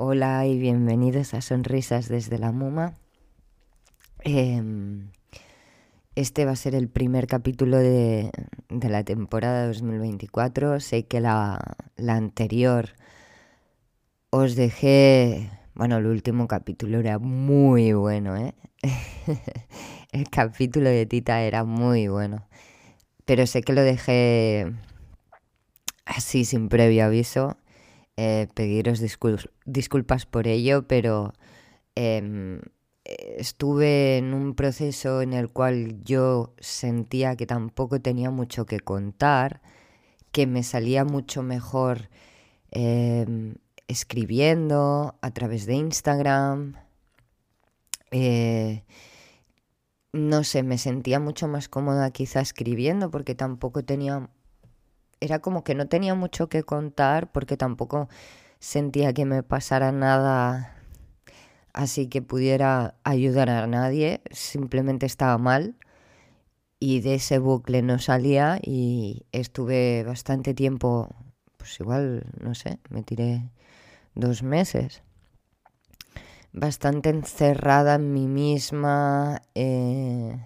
Hola y bienvenidos a Sonrisas desde la Muma. Em, este va a ser el primer capítulo de, la temporada 2024. Sé que la, la anterior os dejé, bueno, el último capítulo era muy bueno, ¿eh? el capítulo de Tita era muy bueno. Pero sé que lo dejé así sin previo aviso. Eh, pediros disculpas por ello, pero em, estuve en un proceso en el cual yo sentía que tampoco tenía mucho que contar, que me salía mucho mejor em, escribiendo a través de Instagram. Eh, no sé, me sentía mucho más cómoda quizá escribiendo porque tampoco tenía era como que no tenía mucho que contar porque tampoco sentía que me pasara nada así que pudiera ayudar a nadie, simplemente estaba mal y de ese bucle no salía y estuve bastante tiempo, pues igual, no sé, me tiré dos meses, bastante encerrada en mí misma, eh,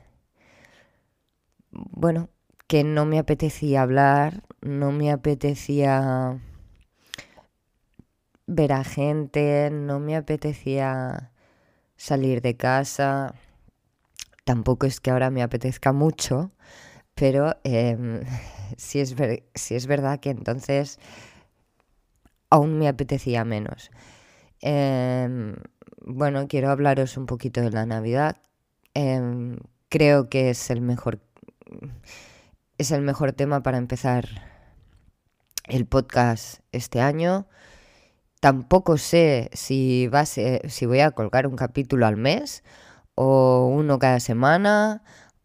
bueno, que no me apetecía hablar, no me apetecía ver a gente, no me apetecía salir de casa. Tampoco es que ahora me apetezca mucho, pero eh, sí, es es verdad que entonces aún me apetecía menos. Em, bueno, quiero hablaros un poquito de la Navidad. Em, creo que es el mejor es el mejor tema para empezar el podcast este año. Tampoco sé si, va a si voy a colgar un capítulo al mes o uno cada semana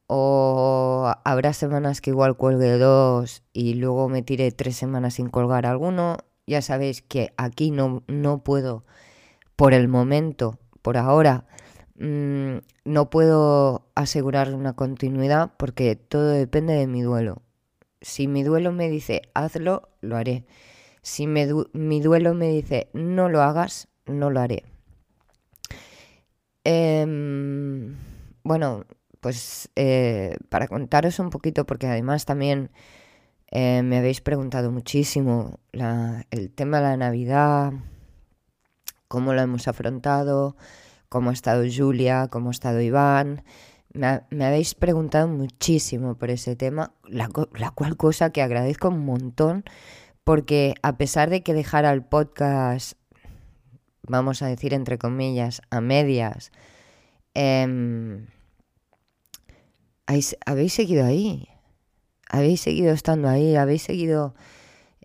o habrá semanas que igual cuelgue dos y luego me tire tres semanas sin colgar alguno. Ya sabéis que aquí no, no puedo, por el momento, por ahora, Mm, no puedo asegurar una continuidad porque todo depende de mi duelo. Si mi duelo me dice hazlo, lo haré. Si mi duelo me dice no lo hagas, no lo haré. Em, bueno, pues eh, para contaros un poquito, porque además también eh, me habéis preguntado muchísimo el tema de la Navidad, cómo lo hemos afrontado cómo ha estado Julia, cómo ha estado Iván. Me, habéis preguntado muchísimo por ese tema, la, cual cosa que agradezco un montón, porque a pesar de que dejara el podcast, vamos a decir entre comillas, a medias, em, habéis seguido ahí, habéis seguido estando ahí, habéis seguido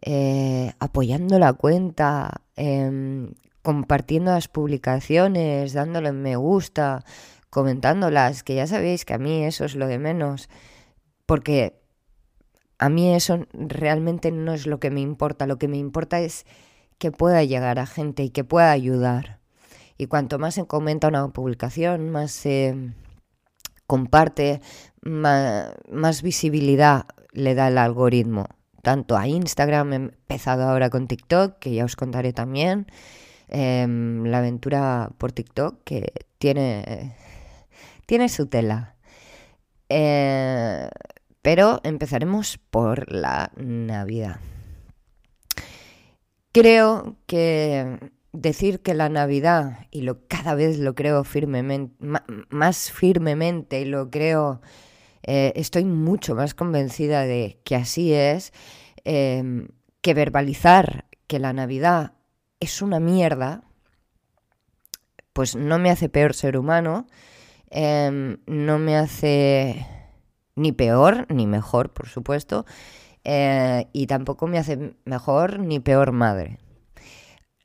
eh, apoyando la cuenta, em, compartiendo las publicaciones, dándole me gusta, comentándolas, que ya sabéis que a mí eso es lo de menos, porque a mí eso realmente no es lo que me importa, lo que me importa es que pueda llegar a gente y que pueda ayudar. Y cuanto más se comenta una publicación, más se comparte, más, visibilidad le da el algoritmo. Tanto a Instagram, he empezado ahora con TikTok, que ya os contaré también, Em, la aventura por TikTok que tiene, tiene su tela. Eh, pero empezaremos por la Navidad. Creo que decir que la Navidad, y lo cada vez lo creo firmemente, más firmemente, y lo creo, eh, estoy mucho más convencida de que así es, em, que verbalizar que la Navidad es una mierda, pues no me hace peor ser humano, em, no me hace ni peor ni mejor, por supuesto, eh, y tampoco me hace mejor ni peor madre.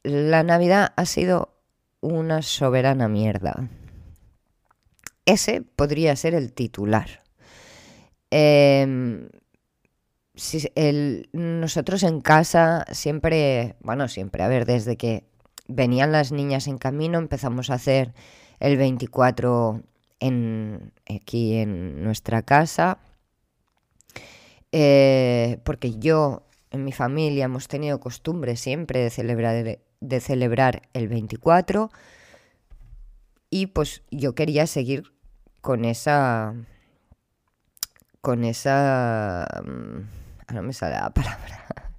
La Navidad ha sido una soberana mierda. Ese podría ser el titular. El, nosotros en casa siempre, bueno, siempre, a ver, desde que venían las niñas en camino empezamos a hacer el 24 en, aquí en nuestra casa, eh, porque yo en mi familia hemos tenido costumbre siempre de celebrar de celebrar el 24 y pues yo quería seguir con esa con esa mm, no me sale la palabra.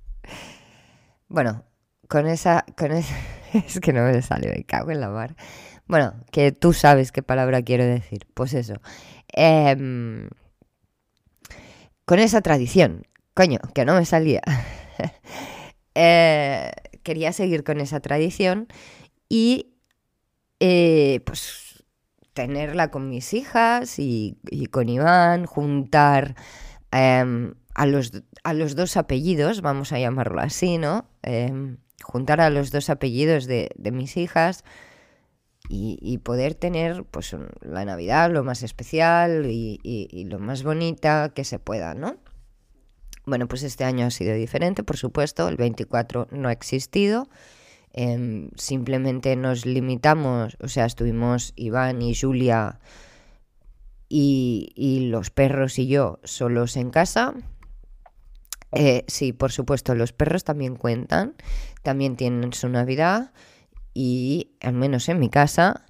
Bueno con esa con esa es que no me sale me cago en la mar bueno que tú sabes qué palabra quiero decir. Pues eso. Em, con esa tradición. Coño que no me salía. Eh, quería seguir con esa tradición y eh, pues tenerla con mis hijas y, con Iván, juntar em, a, los, a, los, dos apellidos, vamos a llamarlo así, ¿no? Em, juntar a los dos apellidos de, mis hijas y, poder tener pues la Navidad lo más especial y, y lo más bonita que se pueda, ¿no? Bueno, pues este año ha sido diferente, por supuesto, el 24 no ha existido. Em, simplemente nos limitamos, o sea, estuvimos Iván y Julia y, los perros y yo solos en casa. Eh, sí, por supuesto, los perros también cuentan, también tienen su Navidad y al menos en mi casa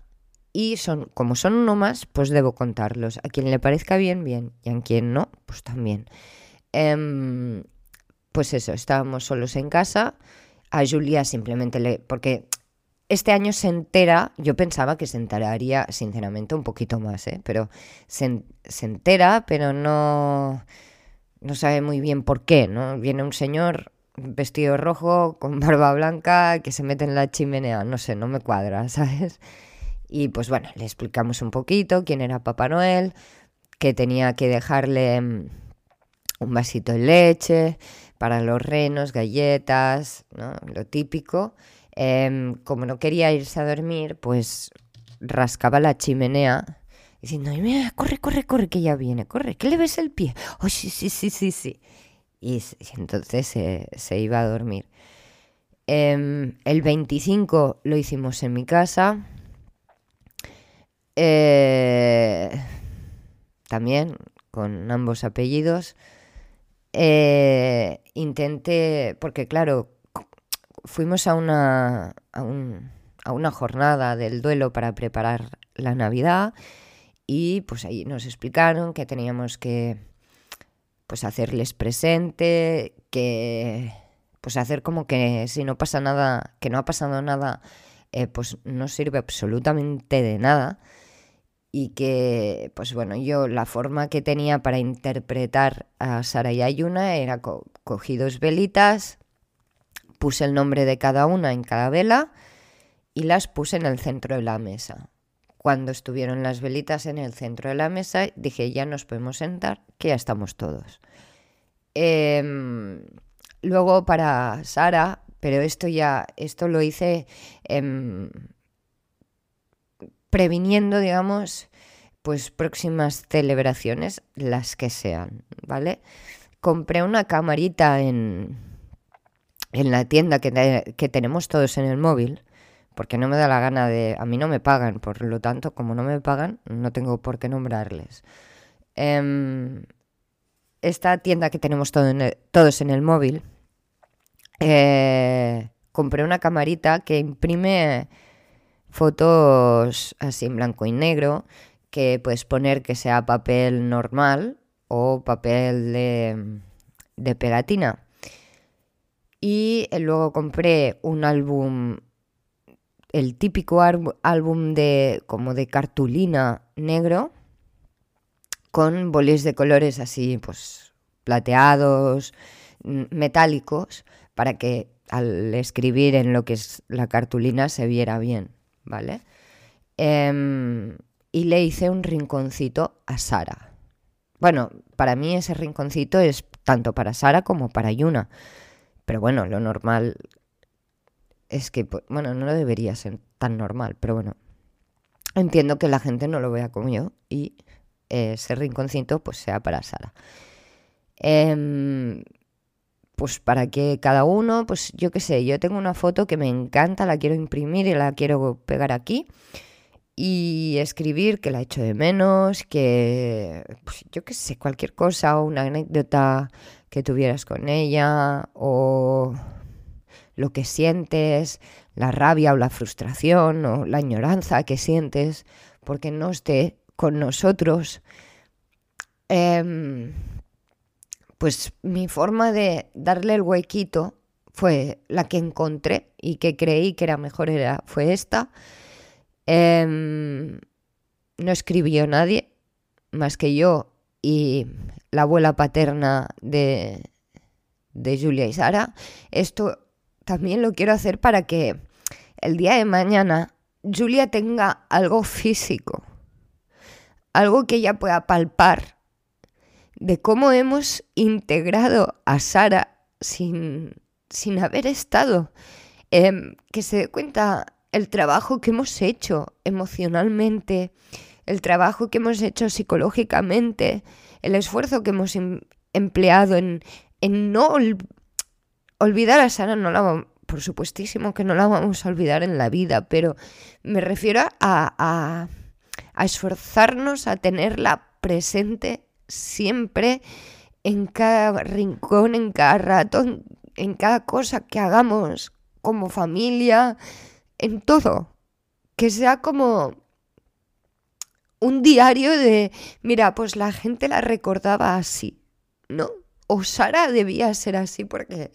y son como son uno más, pues debo contarlos. A quien le parezca bien, bien, y a quien no, pues también. Em, pues eso, estábamos solos en casa. A Julia simplemente le... porque este año se entera, yo pensaba que se enteraría, sinceramente, un poquito más, ¿eh? pero se, entera, pero no, no sabe muy bien por qué, ¿no? Viene un señor vestido rojo, con barba blanca, que se mete en la chimenea, no sé, no me cuadra, ¿sabes? Y pues bueno, le explicamos un poquito quién era Papá Noel, que tenía que dejarle mm, un vasito de leche, para los renos, galletas, ¿no? lo típico. Em, como no quería irse a dormir, pues rascaba la chimenea diciendo, mira, corre, corre, corre, que ya viene, corre, que le ves el pie. Oh, sí, sí, sí, sí, sí. Y, entonces se, iba a dormir. Em, el 25 lo hicimos en mi casa. Eh, también con ambos apellidos eh, intenté, porque claro, fuimos a una, a, una jornada del duelo para preparar la Navidad y pues ahí nos explicaron que teníamos que pues hacerles presente, que pues hacer como que si no pasa nada, que no ha pasado nada, eh, pues no sirve absolutamente de nada y que, pues bueno, yo la forma que tenía para interpretar a Sara y Ayuna era cogí dos velitas, puse el nombre de cada una en cada vela y las puse en el centro de la mesa. Cuando estuvieron las velitas en el centro de la mesa, dije, ya nos podemos sentar, que ya estamos todos. Em, luego para Sara, pero esto ya, esto lo hice... Em, previniendo, digamos, pues próximas celebraciones, las que sean, ¿vale? Compré una camarita en, en la tienda que, que tenemos todos en el móvil, porque no me da la gana de... A mí no me pagan, por lo tanto, como no me pagan, no tengo por qué nombrarles. Em, esta tienda que tenemos todos en el móvil, eh, compré una camarita que imprime fotos así en blanco y negro, que puedes poner que sea papel normal o papel de, pegatina. Y luego compré un álbum, el típico álbum de como de cartulina negro, con bolis de colores así, pues plateados, metálicos, para que al escribir en lo que es la cartulina se viera bien. ¿vale? Em, y le hice un rinconcito a Sara. Bueno, para mí ese rinconcito es tanto para Sara como para Yuna. Pero bueno, lo normal es que, pues, bueno, no debería ser tan normal, pero bueno. Entiendo que la gente no lo vea como yo y ese rinconcito pues sea para Sara. Eh, pues para que cada uno, pues yo qué sé, yo tengo una foto que me encanta, la quiero imprimir y la quiero pegar aquí y escribir que la echo de menos, que pues yo qué sé, cualquier cosa o una anécdota que tuvieras con ella o lo que sientes, la rabia o la frustración o la añoranza que sientes porque no esté con nosotros, em, pues mi forma de darle el huequito fue la que encontré y que creí que era mejor era, fue esta. Em, no escribió nadie más que yo y la abuela paterna de, de Julia y Sara. Esto también lo quiero hacer para que el día de mañana Julia tenga algo físico, algo que ella pueda palpar de cómo hemos integrado a Sara sin, sin haber estado, em, que se dé cuenta el trabajo que hemos hecho emocionalmente, el trabajo que hemos hecho psicológicamente, el esfuerzo que hemos em, empleado en, en no olvidar a Sara, no la por supuestísimo que no la vamos a olvidar en la vida, pero me refiero a, a, a esforzarnos a tenerla presente siempre en cada rincón, en cada rato, en, cada cosa que hagamos como familia, en todo. Que sea como un diario de, mira, pues la gente la recordaba así, ¿no? O Sara debía ser así porque,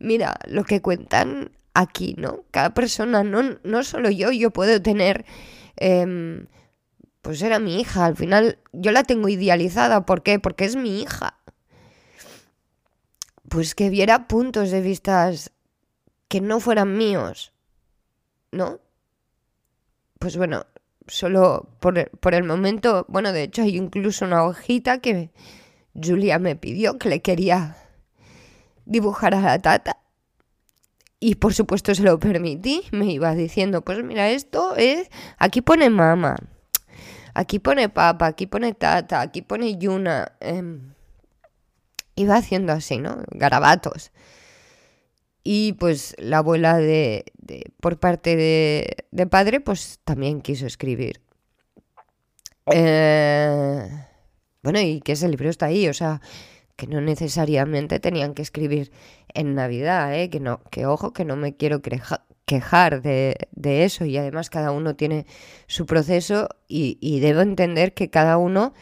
mira, lo que cuentan aquí, ¿no? Cada persona, no, no solo yo, yo puedo tener em, pues era mi hija. Al final yo la tengo idealizada. ¿Por qué? Porque es mi hija. Pues que viera puntos de vista que no fueran míos. ¿No? Pues bueno, solo por, por, el momento, bueno, de hecho hay incluso una hojita que Julia me pidió que le quería dibujar a la tata. Y por supuesto se lo permití, me iba diciendo, pues mira, esto es, aquí pone mamá, aquí pone papa, aquí pone tata, aquí pone yuna. Em, iba haciendo así, ¿no? Garabatos. Y pues la abuela de, por parte de, padre, pues también quiso escribir. Eh, bueno, y que ese libro está ahí, o sea, que no necesariamente tenían que escribir en Navidad, ¿eh? que no, que ojo, que no me quiero quejar de, eso y además cada uno tiene su proceso y, debo entender que cada uno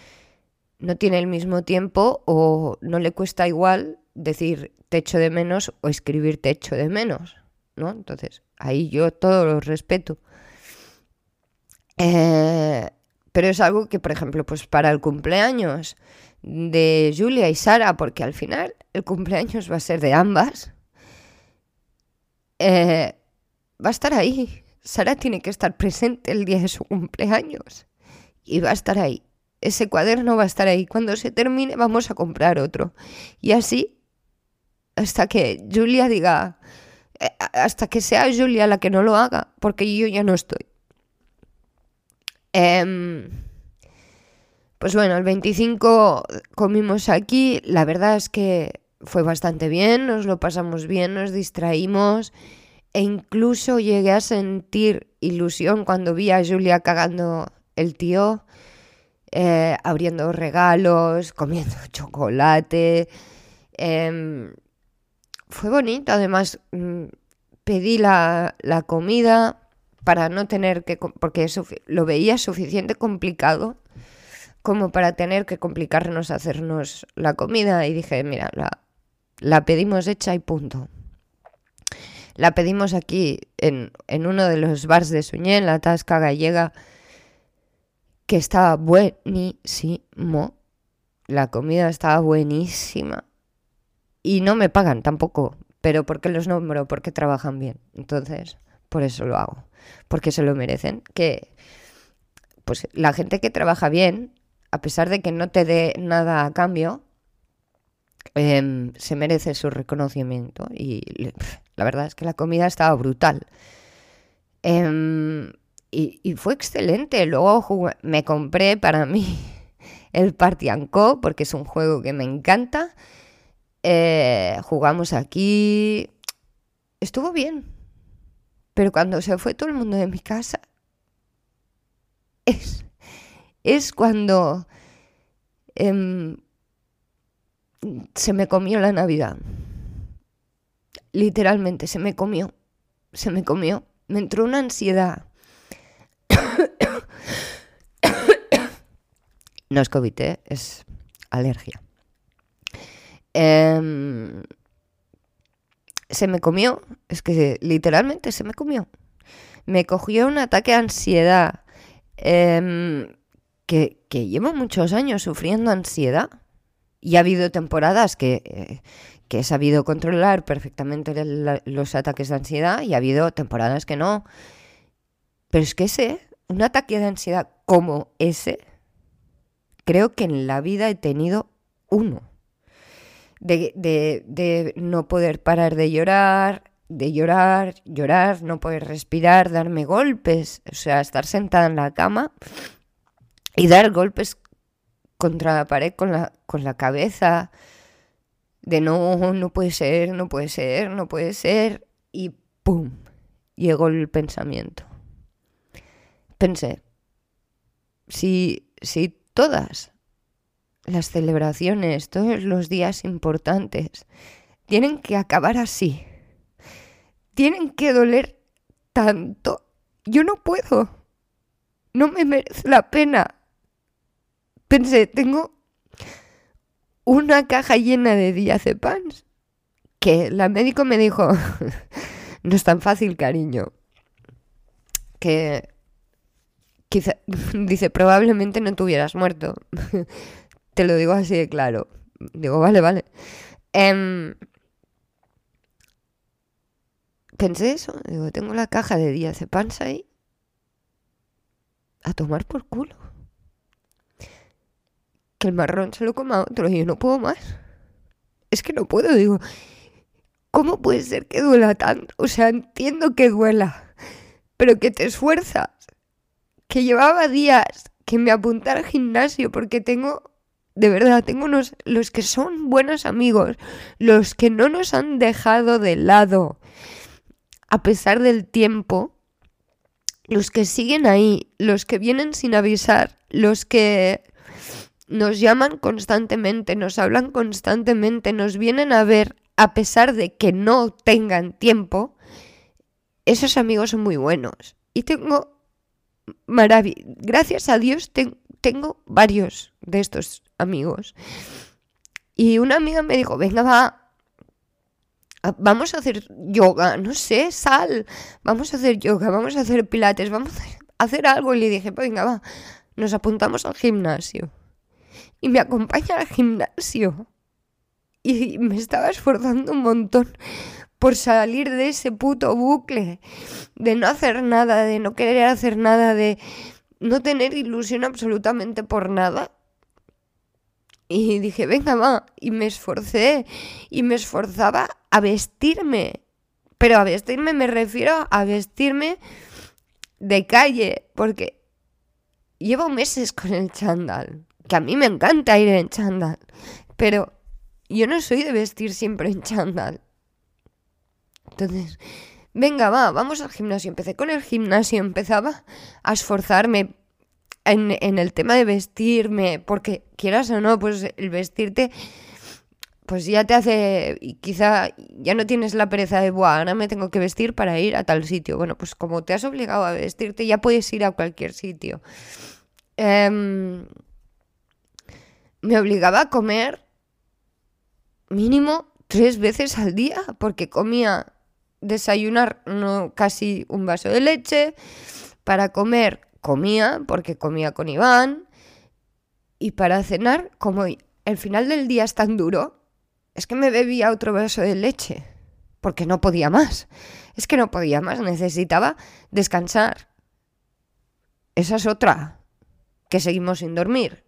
no tiene el mismo tiempo o no le cuesta igual decir te echo de menos o escribir te echo de menos, ¿no? Entonces, ahí yo todo lo respeto. Eh, pero es algo que, por ejemplo, pues para el cumpleaños de Julia y Sara, porque al final el cumpleaños va a ser de ambas, eh, va a estar ahí. Sara tiene que estar presente el día de su cumpleaños. Y va a estar ahí. Ese cuaderno va a estar ahí. Cuando se termine vamos a comprar otro. Y así hasta que Julia diga, eh, hasta que sea Julia la que no lo haga, porque yo ya no estoy. Em, pues bueno, el 25 comimos aquí, la verdad es que fue bastante bien, nos lo pasamos bien, nos distraímos e incluso llegué a sentir ilusión cuando vi a Julia cagando el tío, eh, abriendo regalos, comiendo chocolate. Em, fue bonito, además mm, pedí la, la, comida para no tener que, porque eso lo veía suficiente complicado como para tener que complicarnos hacernos la comida y dije, mira, la, la pedimos hecha y punto. La pedimos aquí en, uno de los bars de Suñé, en la Tasca Gallega, que estaba buenísimo. La comida estaba buenísima. Y no me pagan tampoco. Pero ¿por qué los nombro? Porque trabajan bien. Entonces, por eso lo hago. Porque se lo merecen. Que, pues, la gente que trabaja bien, a pesar de que no te dé nada a cambio, em, se merece su reconocimiento. Y la verdad es que la comida estaba brutal. Em, y, fue excelente. Luego me compré para mí el Party Co. porque es un juego que me encanta. Eh, jugamos aquí. Estuvo bien. Pero cuando se fue todo el mundo de mi casa, es, es cuando em, se me comió la Navidad literalmente se me comió, se me comió, me entró una ansiedad. no es COVID, ¿eh? es alergia. Em, se me comió, es que literalmente se me comió. Me cogió un ataque de ansiedad em, que, llevo muchos años sufriendo ansiedad. Y ha habido temporadas que, eh, que he sabido controlar perfectamente los ataques de ansiedad y ha habido temporadas que no. Pero es que ese, un ataque de ansiedad como ese, creo que en la vida he tenido uno de, no poder parar de llorar, de llorar, llorar, no poder respirar, darme golpes, o sea, estar sentada en la cama y dar golpes contra la pared con la, con la cabeza, de no, no puede ser, no puede ser, no puede ser, y ¡pum! Llegó el pensamiento. Pensé, si, si todas las celebraciones, todos los días importantes, tienen que acabar así. Tienen que doler tanto. Yo no puedo. No me merece la pena. Pensé, tengo una caja llena de diazepams que la médico me dijo, no es tan fácil, cariño. Que quizá, dice, probablemente no te hubieras muerto. Te lo digo así de claro. Digo, vale, vale. Em, pensé eso. Digo, tengo la caja de días de panza ahí. A tomar por culo. Que el marrón se lo coma otro y yo no puedo más. Es que no puedo, digo. ¿Cómo puede ser que duela tanto? O sea, entiendo que duela, pero que te esfuerzas. Que llevaba días que me apuntara al gimnasio porque tengo de verdad, tengo unos, los que son buenos amigos, los que no nos han dejado de lado a pesar del tiempo, los que siguen ahí, los que vienen sin avisar, los que nos llaman constantemente, nos hablan constantemente, nos vienen a ver a pesar de que no tengan tiempo, esos amigos son muy buenos. Y tengo maravilloso, gracias a Dios tengo varios de estos amigos. Y una amiga me dijo, venga, va, vamos a hacer yoga, no sé, sal, vamos a hacer yoga, vamos a hacer pilates, vamos a hacer algo. Y le dije, venga, va, nos apuntamos al gimnasio. Y me acompaña al gimnasio. Y me estaba esforzando un montón por salir de ese puto bucle, de no hacer nada, de no querer hacer nada, de no tener ilusión absolutamente por nada. Y dije, venga, va. Y me esforcé. Y me esforzaba a vestirme. Pero a vestirme me refiero a vestirme de calle. Porque llevo meses con el chándal. Que a mí me encanta ir en chándal. Pero yo no soy de vestir siempre en chándal. Entonces, venga, va, vamos al gimnasio. Empecé con el gimnasio, empezaba a esforzarme en, el tema de vestirme, porque quieras o no, pues el vestirte pues ya te hace, y quizá ya no tienes la pereza de, Buah, ahora me tengo que vestir para ir a tal sitio. Bueno, pues como te has obligado a vestirte, ya puedes ir a cualquier sitio. Em, me obligaba a comer mínimo tres veces al día, porque comía desayunar no, casi un vaso de leche, para comer comía, porque comía con Iván, y para cenar, como el final del día es tan duro, es que me bebía otro vaso de leche, porque no podía más. Es que no podía más, necesitaba descansar. Esa es otra, que seguimos sin dormir.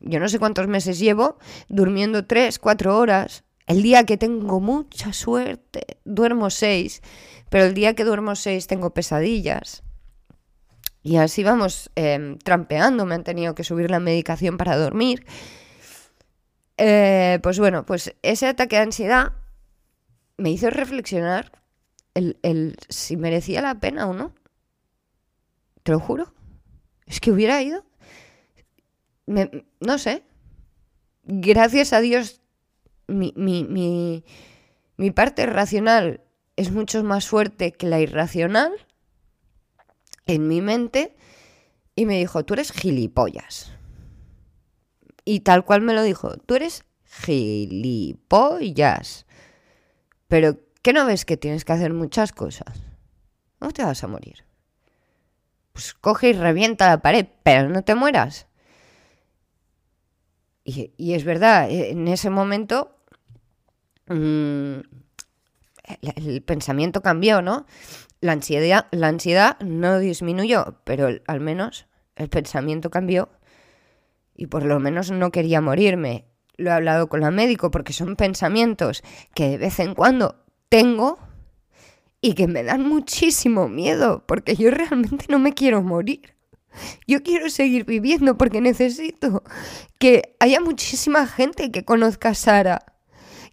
Yo no sé cuántos meses llevo durmiendo tres, cuatro horas. El día que tengo mucha suerte, duermo seis, pero el día que duermo seis tengo pesadillas. Y así vamos em, trampeando, me han tenido que subir la medicación para dormir. Eh, pues bueno, pues ese ataque de ansiedad me hizo reflexionar el, si merecía la pena o no. Te lo juro. Es que hubiera ido. no sé. Gracias a Dios, mi, mi, Mi parte racional es mucho más fuerte que la irracional en mi mente y me dijo, tú eres gilipollas. Y tal cual me lo dijo, tú eres gilipollas. Pero, ¿qué no ves que tienes que hacer muchas cosas? No te vas a morir. Pues coge y revienta la pared, pero no te mueras. Y, es verdad, en ese momento mm, el, pensamiento cambió, ¿no? La ansiedad, la ansiedad no disminuyó, pero al menos el pensamiento cambió y por lo menos no quería morirme. Lo he hablado con la médico porque son pensamientos que de vez en cuando tengo y que me dan muchísimo miedo porque yo realmente no me quiero morir. Yo quiero seguir viviendo porque necesito que haya muchísima gente que conozca a Sara.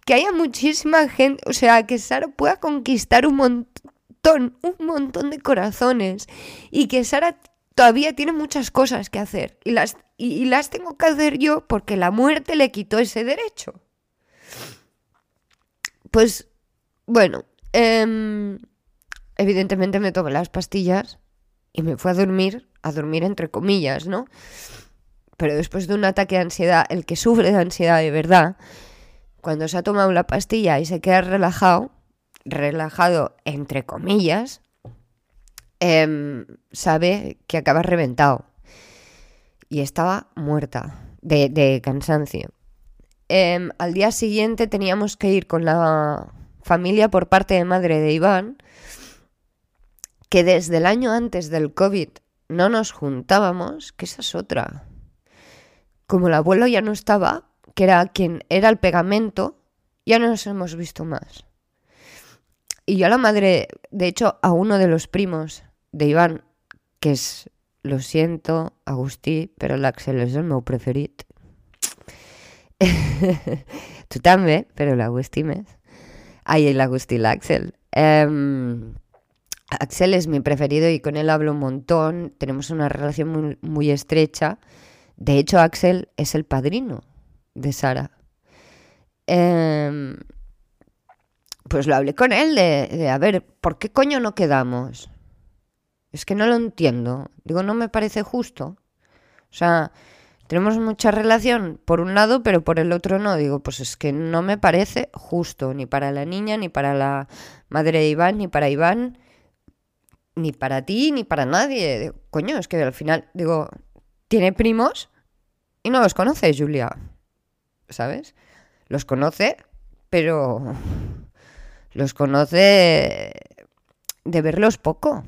Que haya muchísima gente, o sea, que Sara pueda conquistar un montón, un montón de corazones. Y que Sara todavía tiene muchas cosas que hacer. Y las, y, las tengo que hacer yo porque la muerte le quitó ese derecho. Pues, bueno, em, evidentemente me tomé las pastillas y me fui a dormir a dormir entre comillas, ¿no? Pero después de un ataque de ansiedad, el que sufre de ansiedad de verdad, cuando se ha tomado la pastilla y se queda relajado, relajado entre comillas, em, sabe que acaba reventado. Y estaba muerta de, cansancio. Em, al día siguiente teníamos que ir con la familia por parte de madre de Iván, que desde el año antes del COVID no nos juntábamos, que esa es otra. Como el abuelo ya no estaba, que era quien era el pegamento, ya no nos hemos visto más. Y yo a la madre, de hecho, a uno de los primos de Iván, que es, lo siento, Agustí, pero el Axel es el meu preferit. Tú también, pero el Agustí més. Ai, l'Agustí, l'Axel. Eh, Axel es mi preferido y con él hablo un montón, tenemos una relación muy, estrecha. De hecho, Axel es el padrino de Sara. Em, pues lo hablé con él de, de, a ver, ¿por qué coño no quedamos? Es que no lo entiendo. Digo, no me parece justo. O sea, tenemos mucha relación por un lado, pero por el otro no. Digo, pues es que no me parece justo, ni para la niña, ni para la madre de Iván, ni para Iván ni para ti ni para nadie. coño, es que al final, digo, tiene primos y no los conoce, Julia. ¿Sabes? Los conoce, pero los conoce de verlos poco.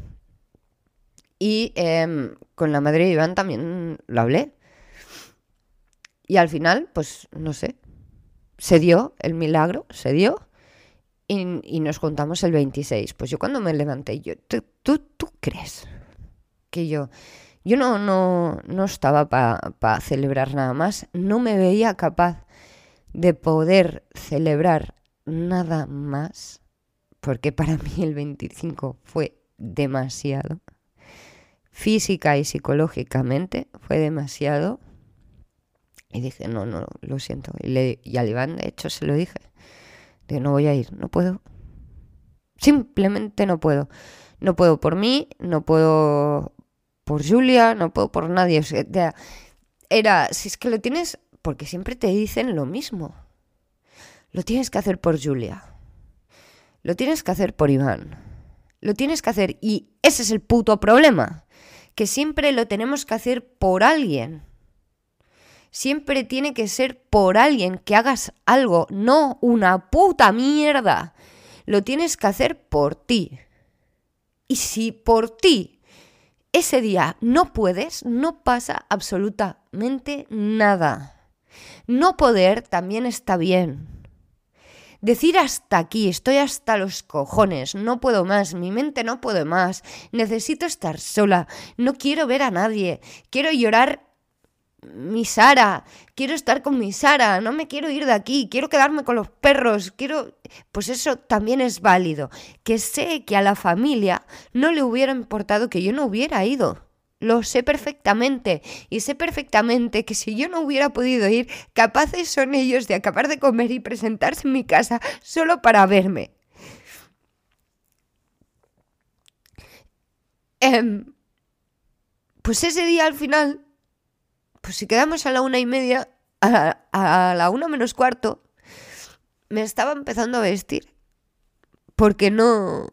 Y em, con la madre de Iván también lo hablé. Y al final, pues no sé, se dio el milagro, se dio y, nos juntamos el 26. Pues yo cuando me levanté, yo, ¿tú, tú, crees que yo... Yo no, no, no estaba para celebrar nada más, no me veía capaz de poder celebrar nada más, porque para mí el 25 fue demasiado. Física y psicológicamente fue demasiado. Y dije, no, no, lo siento. Y, le, y al Iván, de hecho, se lo dije no voy a ir, no puedo. Simplemente no puedo. No puedo por mí, no puedo por Julia, no puedo por nadie. era, si es que lo tienes, porque siempre te dicen lo mismo. Lo tienes que hacer por Julia. Lo tienes que hacer por Iván. Lo tienes que hacer. Y ese es el puto problema. Que siempre lo tenemos que hacer por alguien siempre tiene que ser por alguien que hagas algo, no una puta mierda. Lo tienes que hacer por ti. Y si por ti ese día no puedes, no pasa absolutamente nada. No poder también está bien. Decir hasta aquí, estoy hasta los cojones, no puedo más, mi mente no puede más, necesito estar sola, no quiero ver a nadie, quiero llorar mi Sara, quiero estar con mi Sara, no me quiero ir de aquí, quiero quedarme con los perros, quiero... Pues eso también es válido, que sé que a la familia no le hubiera importado que yo no hubiera ido. lo sé perfectamente. Y sé perfectamente que si yo no hubiera podido ir, capaces son ellos de acabar de comer y presentarse en mi casa solo para verme. Em, pues ese día al final, pues si quedamos a la una y media, a, la una menos cuarto, me estaba empezando a vestir. Porque no...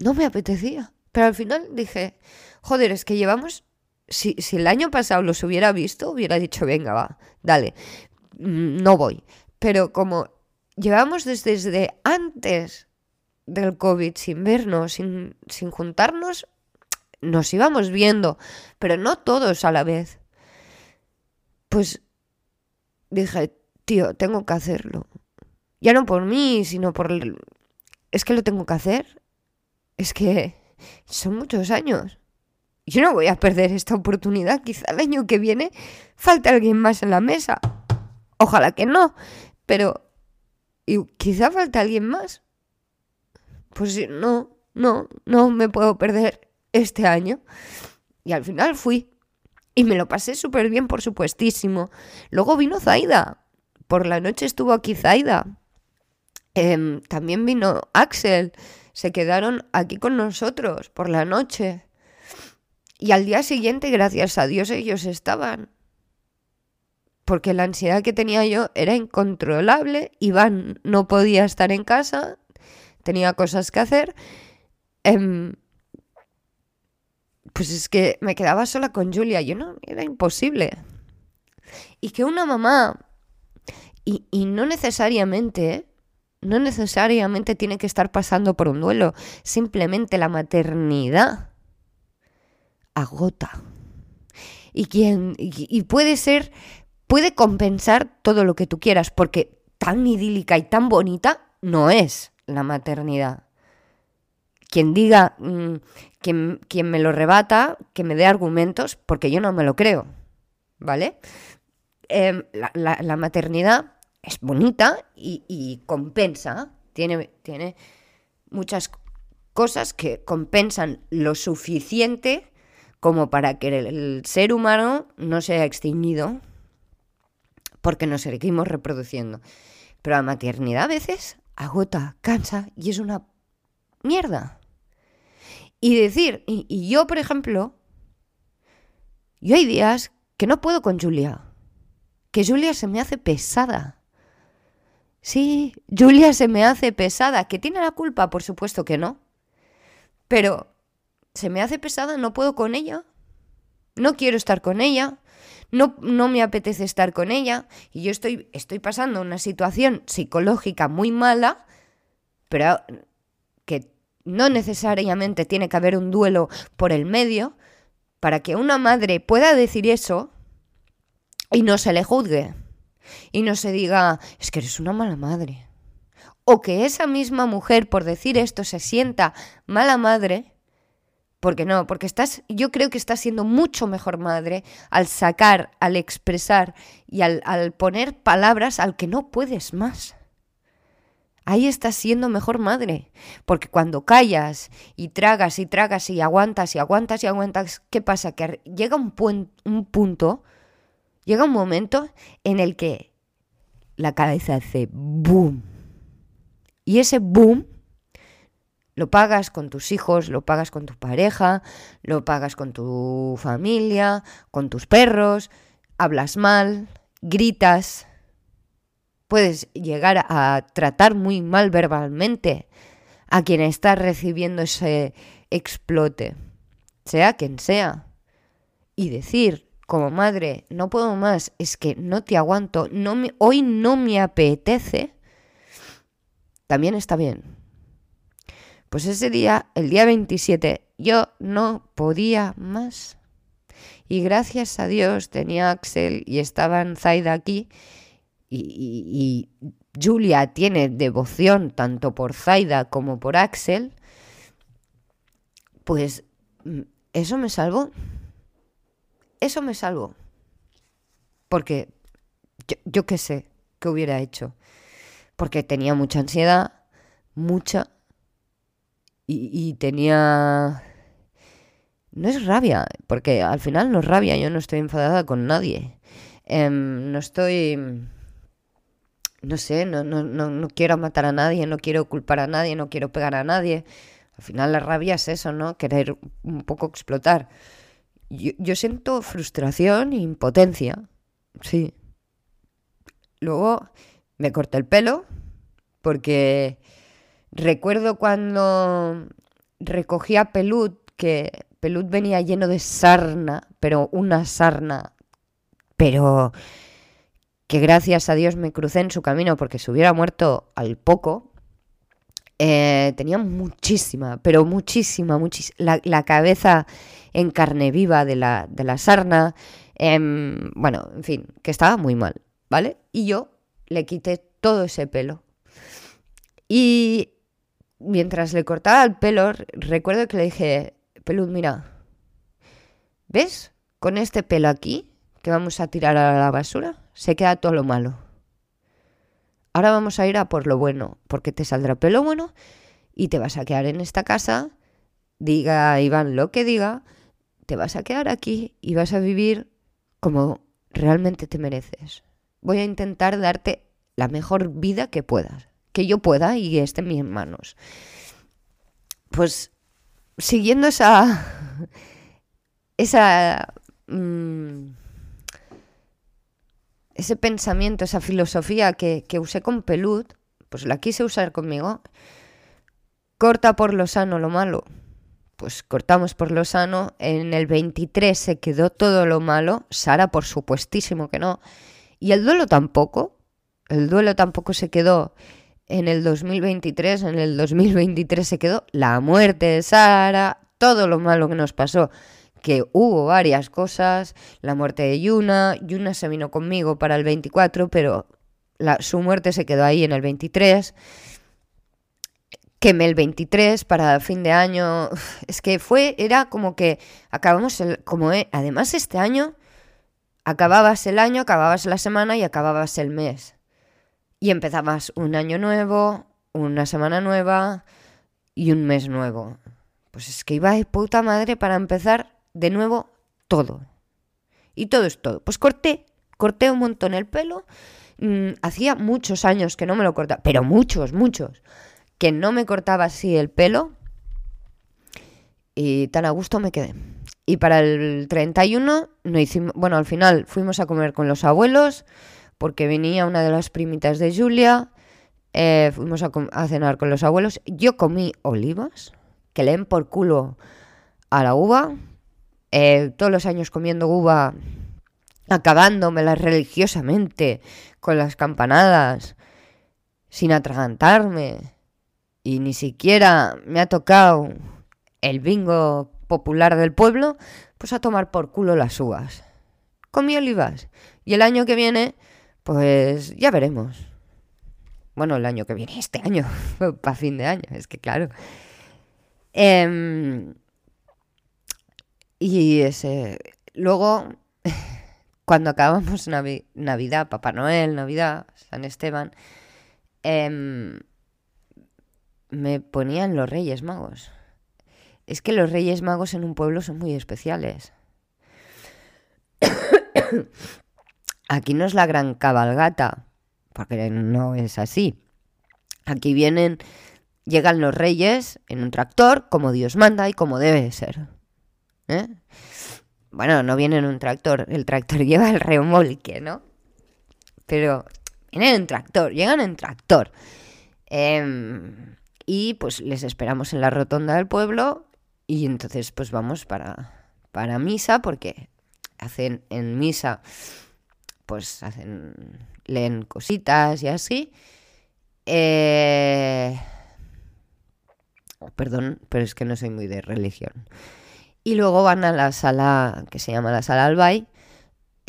No me apetecía. Pero al final dije, joder, es que llevamos, si, si el año pasado los hubiera visto, hubiera dicho, venga, va, dale, mm, no voy. Pero como llevamos desde, desde antes del COVID sin vernos, sin, sin juntarnos, nos íbamos viendo, pero no todos a la vez. Pues dije, tío, tengo que hacerlo. Ya no por mí, sino por... Es que lo tengo que hacer. Es que son muchos años. Yo no voy a perder esta oportunidad. Quizá el año que viene falte alguien más en la mesa. Ojalá que no. Pero y quizá falte alguien más. Pues no, no, no me puedo perder este año. Y al final fui. Y me lo pasé súper bien, por supuestísimo. Luego vino Zaida. Por la noche estuvo aquí Zaida. Em, también vino Axel se quedaron aquí con nosotros por la noche. Y al día siguiente, gracias a Dios, ellos estaban. Porque la ansiedad que tenía yo era incontrolable. Iván no podía estar en casa, tenía cosas que hacer. Em, pues es que me quedaba sola con Julia. Yo no, era imposible. Y que una mamá, y, no necesariamente, no necesariamente tiene que estar pasando por un duelo, simplemente la maternidad agota. Y, quien, y, puede ser, puede compensar todo lo que tú quieras, porque tan idílica y tan bonita no es la maternidad. Quien diga, mm, quien, quien, me lo rebata, que me dé argumentos, porque yo no me lo creo, ¿vale? Em, la maternidad es bonita y, compensa, tiene, tiene muchas cosas que compensan lo suficiente como para que el, ser humano no sea extinguido porque nos seguimos reproduciendo. Pero la maternidad a veces agota, cansa y es una mierda. Y decir, y, yo por ejemplo, yo hay días que no puedo con Julia, que Julia se me hace pesada. Sí, Julia se me hace pesada. ¿Que tiene la culpa? Por supuesto que no. Pero se me hace pesada, no puedo con ella. No quiero estar con ella. No, no me apetece estar con ella. Y yo estoy, estoy pasando una situación psicológica muy mala, pero no necesariamente tiene que haber un duelo por el medio para que una madre pueda decir eso y no se le juzgue y no se diga, es que eres una mala madre. O que esa misma mujer, por decir esto, se sienta mala madre, porque no, porque estás, yo creo que estás siendo mucho mejor madre al sacar, al expresar y al, al poner palabras al que no puedes más. Ahí estás siendo mejor madre. Porque cuando callas y tragas y tragas y aguantas y aguantas y aguantas, ¿qué pasa? Que llega un, un punto Llega un momento en el que la cabeza hace boom. Y ese boom lo pagas con tus hijos, lo pagas con tu pareja, lo pagas con tu familia, con tus perros, hablas mal, gritas. Puedes llegar a tratar muy mal verbalmente a quien está recibiendo ese explote, sea quien sea. Y decir, como madre, no puedo más, es que no te aguanto, no me, hoy no me apetece, también está bien. Pues ese día, el día 27, yo no podía más. Y gracias a Dios tenía Axel y estaban Zaida aquí. Y, y, Julia tiene devoción tanto por Zaida como por Axel. Pues mm, eso me salvó eso me salvó. Porque yo, qué sé qué hubiera hecho. Porque tenía mucha ansiedad, mucha. Y, tenía no es rabia, porque al final no es rabia, yo no estoy enfadada con nadie. Em, no estoy... No sé, no, no, no, no quiero matar a nadie, no quiero culpar a nadie, no quiero pegar a nadie. Al final la rabia es eso, ¿no? Querer un poco explotar. Yo, yo siento frustración e impotencia, sí. Luego me corté el pelo porque recuerdo cuando recogía Pelud, que Pelud venía lleno de sarna, pero una sarna, pero que gracias a Dios me crucé en su camino porque se hubiera muerto al poco. Eh, tenía muchísima, pero muchísima, muchísima, la, cabeza en carne viva de la, de la sarna. Em, bueno, en fin, que estaba muy mal, ¿vale? Y yo le quité todo ese pelo. Y mientras le cortaba el pelo, recuerdo que le dije, Pelud, mira, ¿ves? Con este pelo aquí, que vamos a tirar a la basura, se queda todo lo malo. Ahora vamos a ir a por lo bueno, porque te saldrá pelo bueno y te vas a quedar en esta casa, diga Iván lo que diga, te vas a quedar aquí y vas a vivir como realmente te mereces. Voy a intentar darte la mejor vida que puedas, que yo pueda y esté en mis manos. Pues siguiendo esa esa mm, ese pensamiento, esa filosofía que, que usé con Pelud, pues la quise usar conmigo. Corta por lo sano lo malo. Pues cortamos por lo sano. En el 23 se quedó todo lo malo. Sara, por supuestísimo que no. Y el duelo tampoco. El duelo tampoco se quedó en el 2023. En el 2023 se quedó la muerte de Sara. Todo lo malo que nos pasó que hubo varias cosas, la muerte de Yuna, Yuna se vino conmigo para el 24, pero su muerte se quedó ahí en el 23. Quemé el 23 para fin de año. Es que fue, era como que acabamos el, como eh, además este año, acababas el año, acababas la semana y acababas el mes. Y empezabas un año nuevo, una semana nueva y un mes nuevo. Pues es que iba de puta madre para empezar de nuevo todo. Y todo es todo. Pues corté, corté un montón el pelo. Mm, hacía muchos años que no me lo cortaba, pero muchos, muchos, que no me cortaba así el pelo. Y tan a gusto me quedé. Y para el 31 no hicimos, bueno, al final fuimos a comer con los abuelos porque venía una de las primitas de Julia. Eh, fuimos a, a, cenar con los abuelos. Yo comí olivas, que leen por culo a la uva. Eh, todos los años comiendo uva, acabándomela religiosamente con las campanadas, sin atragantarme. Y ni siquiera me ha tocado el bingo popular del pueblo, pues a tomar por culo las uvas. Comí olivas. Y el año que viene, pues ya veremos. Bueno, el año que viene, este año, para fin de año, es que claro. Eh, y ese. Luego, cuando acabamos Navidad, Papá Noel, Navidad, San Esteban, em, me ponían los Reyes Magos. Es que los Reyes Magos en un pueblo son muy especiales. Aquí no es la gran cabalgata, porque no es así. Aquí vienen, llegan los reyes en un tractor, como Dios manda y como debe ser. ¿Eh? Bueno, no viene en un tractor, el tractor lleva el remolque, ¿no? Pero vienen en tractor, llegan en tractor. Em, y pues les esperamos en la rotonda del pueblo y entonces pues vamos para, para misa porque hacen en misa pues hacen leen cositas y así. Eh, perdón, pero es que no soy muy de religión. Y luego van a la sala que se llama la sala Albay,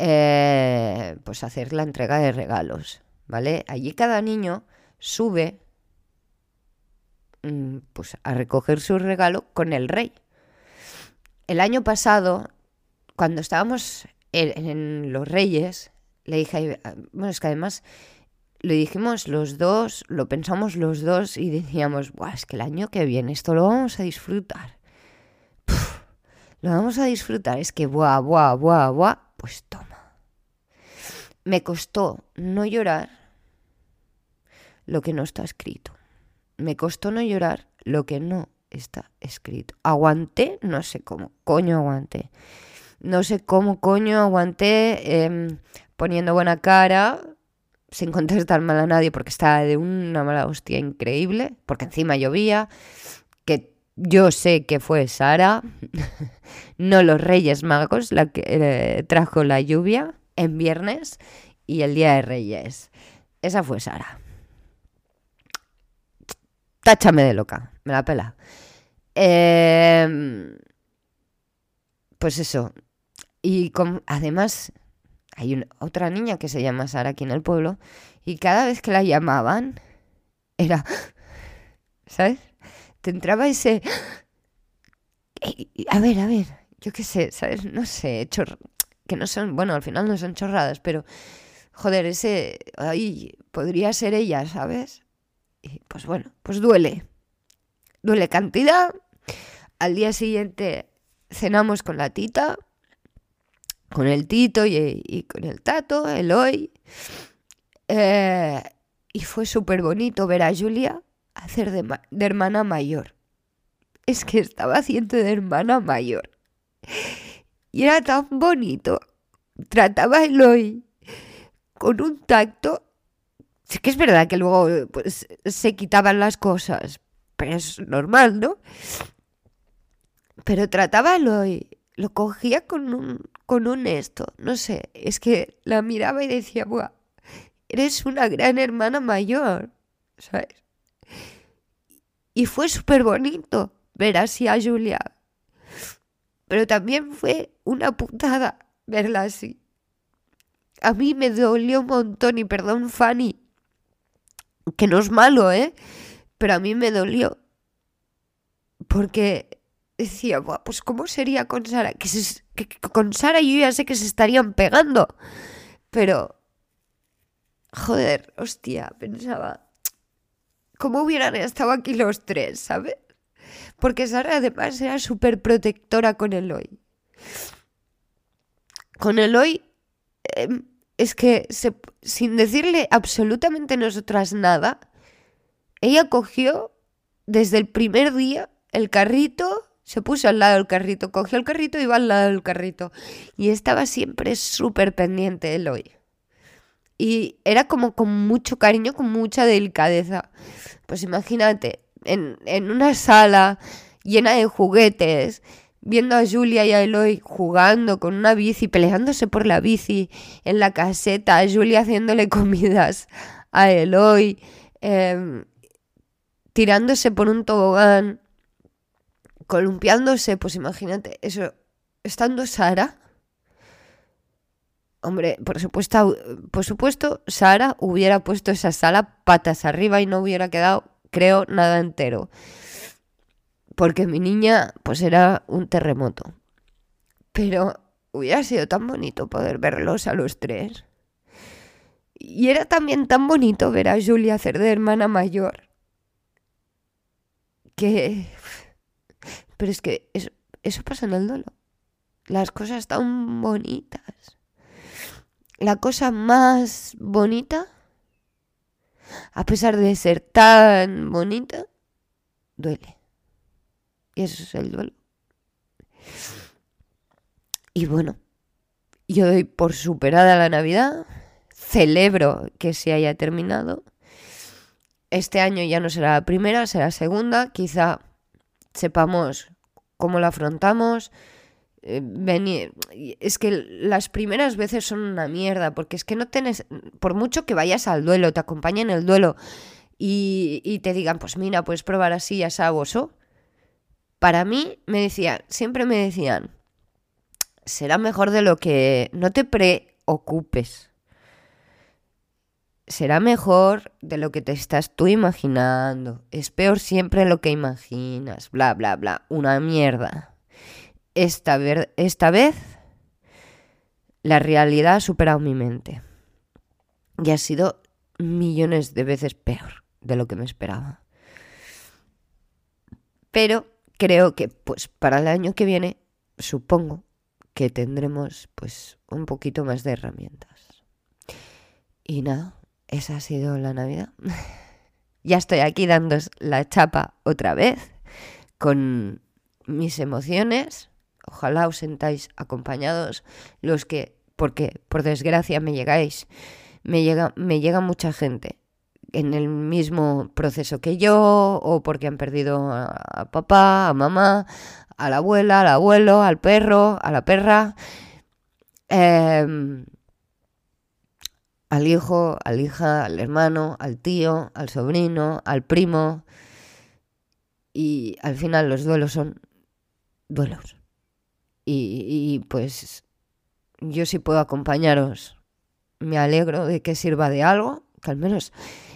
eh, pues a hacer la entrega de regalos, ¿vale? Allí cada niño sube mm, pues a recoger su regalo con el rey. El año pasado, cuando estábamos en, los Reyes, le dije, bueno, es que además lo dijimos los dos, lo pensamos los dos y decíamos, Buah, es que el año que viene esto lo vamos a disfrutar lo vamos a disfrutar. Es que, buah, buah, buah, buah, pues toma. Me costó no llorar lo que no está escrito. Me costó no llorar lo que no está escrito. Aguanté, no sé cómo, coño aguanté. No sé cómo coño aguanté em, poniendo buena cara, sin contestar mal a nadie porque estaba de una mala hostia increíble, porque encima llovía, yo sé que fue Sara, no los Reyes Magos, la que eh, trajo la lluvia en viernes y el día de Reyes. Esa fue Sara. Táchame de loca, me la pela. Em, pues eso. Y además hay otra niña que se llama Sara aquí en el pueblo y cada vez que la llamaban era, ¿sabes? Te entraba ese... A ver, a ver, yo qué sé, ¿sabes? No sé, que no son, bueno, al final no son chorradas, pero joder, ese, ay, podría ser ella, ¿sabes? Y pues bueno, pues duele. Duele cantidad. Al día siguiente cenamos con la tita, con el tito y, con el tato, el hoy. Eh, y fue súper bonito ver a Julia hacer de, hermana mayor. Es que estaba haciendo de hermana mayor. Y era tan bonito. Trataba a Eloy con un tacto. Sí que es verdad que luego pues, se quitaban las cosas, pero es normal, ¿no? Pero trataba a Eloy, lo cogía con un, con un esto, no sé, es que la miraba y decía, Buah, eres una gran hermana mayor, ¿sabes? Y fue súper bonito ver así a Julia. Pero también fue una putada verla así. A mí me dolió un montón y perdón Fanny, que no es malo, ¿eh? Pero a mí me dolió. Porque decía, pues ¿cómo sería con Sara? Que, con Sara yo ya sé que se estarían pegando. Pero, joder, hostia, pensaba, ¿cómo hubieran estado aquí los tres, ¿sabes? Porque Sara además era súper protectora con Eloy. Con Eloy em, es que sin decirle absolutamente nosotras nada, ella cogió desde el primer día el carrito, se puso al lado del carrito, cogió el carrito y iba al lado del carrito. Y estaba siempre súper pendiente Eloy. Y era como con mucho cariño, con mucha delicadeza. Pues imagínate, en, en una sala llena de juguetes, viendo a Julia y a Eloy jugando con una bici, peleándose por la bici en la caseta, a Julia haciéndole comidas a Eloy, em, tirándose por un tobogán, columpiándose, pues imagínate, eso, estando Sara. Hombre, por supuesto, por supuesto, Sara hubiera puesto esa sala patas arriba y no hubiera quedado, creo, nada entero porque mi niña pues era un terremoto. Pero hubiera sido tan bonito poder verlos a los tres. Y era también tan bonito ver a Julia hacer de hermana mayor. Que... Pero es que eso, eso pasa en el dolo. Las cosas tan bonitas. La cosa más bonita, a pesar de ser tan bonita, duele. Y eso es el duelo. Y bueno, yo doy por superada la Navidad, celebro que se haya terminado. Este año ya no será la primera, será la segunda. Quizá sepamos cómo la afrontamos. Eh, es que las primeras veces son una mierda, porque es que no tienes, por mucho que vayas al duelo, te acompañen el duelo y, te digan, pues mira, puedes probar así, ya sabes, para mí, me decían, siempre me decían, será mejor de lo que no te preocupes. Será mejor de lo que te estás tú imaginando. Es peor siempre lo que imaginas. Bla, bla, bla. Una mierda. Esta, vez la realidad ha superado mi mente. Y ha sido millones de veces peor de lo que me esperaba. Pero creo que pues para el año que viene supongo que tendremos pues un poquito más de herramientas. Y nada, esa ha sido la Navidad. ya estoy aquí dando la chapa otra vez con mis emociones. Ojalá os sentáis acompañados los que, porque por desgracia me llegáis, me llega, me llega mucha gente en el mismo proceso que yo, o porque han perdido a, papá, a mamá, a la abuela, al abuelo, al perro, a la perra, em, al hijo, al hija, al hermano, al tío, al sobrino, al primo. Y al final los duelos son duelos. Y, pues yo sí puedo acompañaros. Me alegro de que sirva de algo, que al menos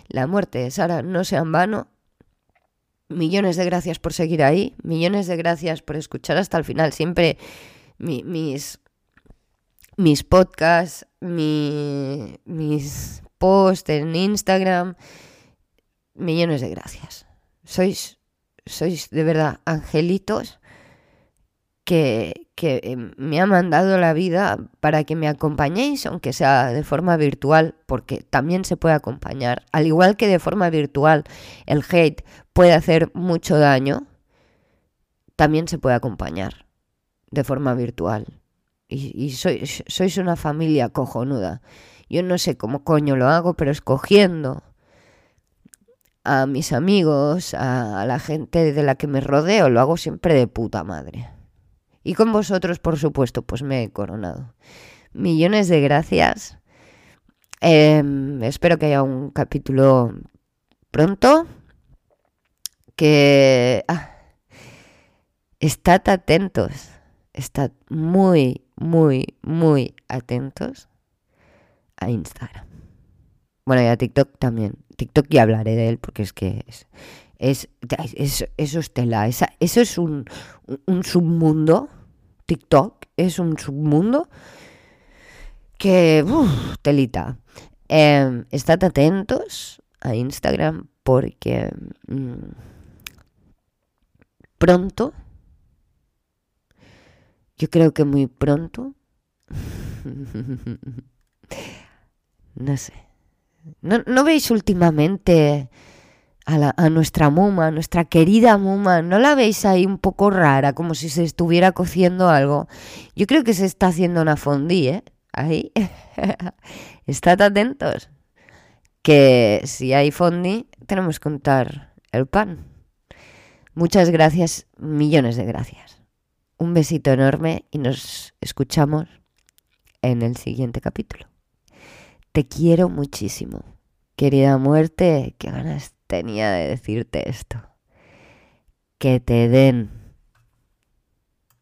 la muerte de Sara no sea en vano. Millones de gracias por seguir ahí, millones de gracias por escuchar hasta el final. Siempre mis, mis podcasts, mis posts en Instagram, millones de gracias. Sois, sois de verdad angelitos que, em, me ha mandado la vida para que me acompañéis, aunque sea de forma virtual, porque también se puede acompañar. Al igual que de forma virtual el hate puede hacer mucho daño, también se puede acompañar de forma virtual. Y, sois, sois una familia cojonuda. Yo no sé cómo coño lo hago, pero escogiendo a mis amigos, a la gente de la que me rodeo, lo hago siempre de puta madre. Y con vosotros, por supuesto, pues me he coronado. Millones de gracias. Em, espero que haya un capítulo pronto. Que... Ah, estad atentos. Estad muy, muy, muy atentos a Instagram. Bueno, y a TikTok también. TikTok ya hablaré de él porque es que es, es, eso es tela. eso es un, un submundo TikTok es un submundo que, uff, telita. Eh, estad atentos a Instagram porque mm, pronto, yo creo que muy pronto, no sé, ¿No, ¿no veis últimamente a, nuestra muma, nuestra querida muma, ¿no la veis ahí un poco rara, como si se estuviera cociendo algo? Yo creo que se está haciendo una fondue, ¿eh? Ahí. Estad atentos. Que si hay fondue, tenemos que untar el pan. Muchas gracias, millones de gracias. Un besito enorme y nos escuchamos en el siguiente capítulo. Te quiero muchísimo. Querida muerte, qué ganas tenía de decirte esto. Que te den